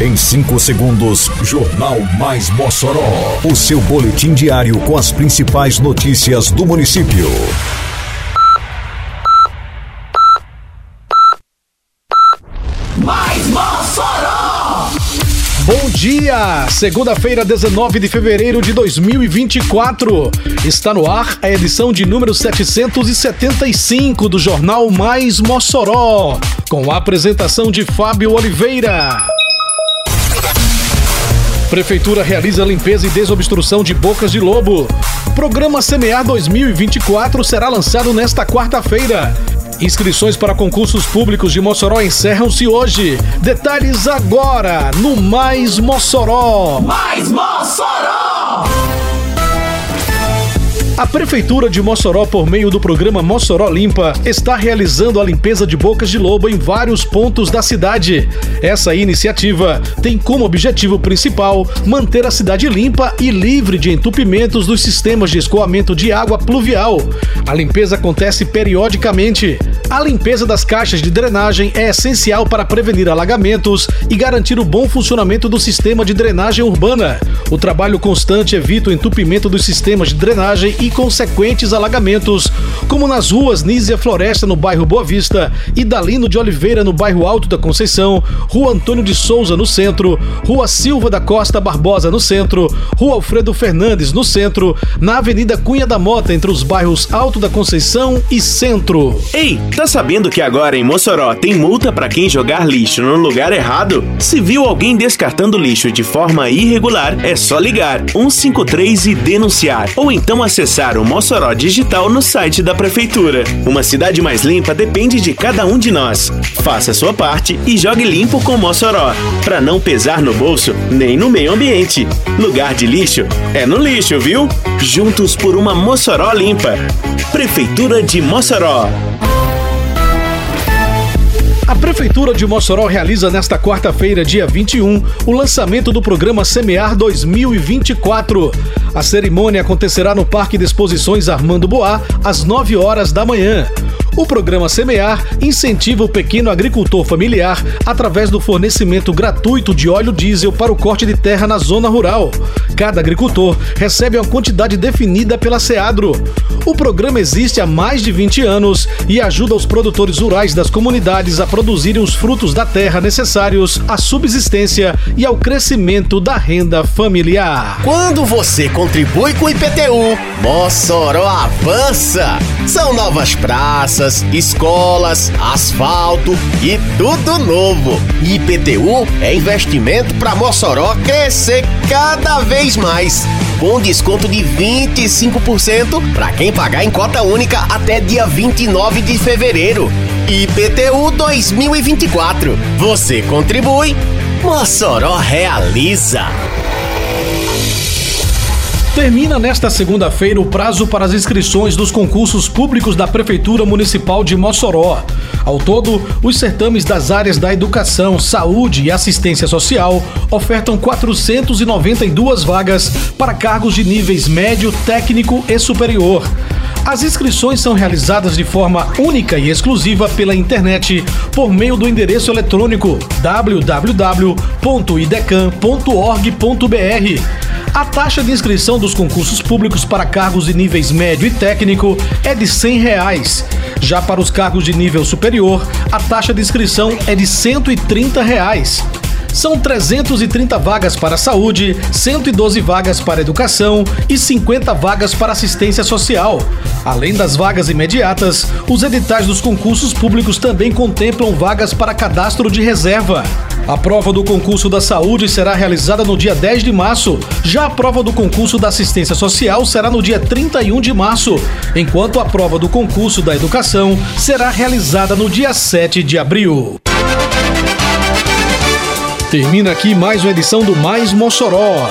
Em 5 segundos, Jornal Mais Mossoró. O seu boletim diário com as principais notícias do município. Mais Mossoró! Bom dia! Segunda-feira, 19 de fevereiro de 2024. Está no ar a edição de número 775 do Jornal Mais Mossoró, com a apresentação de Fábio Oliveira. Prefeitura realiza limpeza e desobstrução de bocas de lobo. Programa Semear 2024 será lançado nesta quarta-feira. Inscrições para concursos públicos de Mossoró encerram-se hoje. Detalhes agora no Mais Mossoró. Mais Mossoró! A Prefeitura de Mossoró, por meio do programa Mossoró Limpa, está realizando a limpeza de bocas de lobo em vários pontos da cidade. Essa iniciativa tem como objetivo principal manter a cidade limpa e livre de entupimentos dos sistemas de escoamento de água pluvial. A limpeza acontece periodicamente. A limpeza das caixas de drenagem é essencial para prevenir alagamentos e garantir o bom funcionamento do sistema de drenagem urbana. O trabalho constante evita o entupimento dos sistemas de drenagem e consequentes alagamentos, como nas ruas Nízia Floresta, no bairro Boa Vista, e Dalino de Oliveira, no bairro Alto da Conceição, Rua Antônio de Souza, no centro, Rua Silva da Costa Barbosa, no centro, Rua Alfredo Fernandes, no centro, na Avenida Cunha da Mota, entre os bairros Alto da Conceição e Centro. Ei, tá sabendo que agora em Mossoró tem multa para quem jogar lixo no lugar errado? Se viu alguém descartando lixo de forma irregular, é só ligar 153 e denunciar, ou então acessar o Mossoró Digital no site da prefeitura. Uma cidade mais limpa depende de cada um de nós. Faça sua parte e jogue limpo com Mossoró, para não pesar no bolso nem no meio ambiente. Lugar de lixo é no lixo, viu? Juntos por uma Mossoró limpa. Prefeitura de Mossoró. A Prefeitura de Mossoró realiza nesta quarta-feira, dia 21, o lançamento do programa Semear 2024. A cerimônia acontecerá no Parque de Exposições Armando Boá, às 9 horas da manhã. O programa Semear incentiva o pequeno agricultor familiar através do fornecimento gratuito de óleo diesel para o corte de terra na zona rural. Cada agricultor recebe uma quantidade definida pela SEADRO. O programa existe há mais de 20 anos e ajuda os produtores rurais das comunidades a produzirem os frutos da terra necessários à subsistência e ao crescimento da renda familiar. Quando você contribui com o IPTU, Mossoró avança. São novas praças, escolas, asfalto e tudo novo. IPTU é investimento para Mossoró crescer cada vez mais. Com desconto de 25% para quem pagar em cota única até dia 29 de fevereiro. IPTU 2024. Você contribui, Mossoró realiza. Termina nesta segunda-feira o prazo para as inscrições dos concursos públicos da Prefeitura Municipal de Mossoró. Ao todo, os certames das áreas da educação, saúde e assistência social ofertam 492 vagas para cargos de níveis médio, técnico e superior. As inscrições são realizadas de forma única e exclusiva pela internet por meio do endereço eletrônico www.idecam.org.br. A taxa de inscrição dos concursos públicos para cargos de níveis médio e técnico é de 100 reais. Já para os cargos de nível superior, a taxa de inscrição é de 130 reais. São 330 vagas para saúde, 112 vagas para educação e 50 vagas para assistência social. Além das vagas imediatas, os editais dos concursos públicos também contemplam vagas para cadastro de reserva. A prova do concurso da saúde será realizada no dia 10 de março, já a prova do concurso da assistência social será no dia 31 de março, enquanto a prova do concurso da educação será realizada no dia 7 de abril. Termina aqui mais uma edição do Mais Mossoró,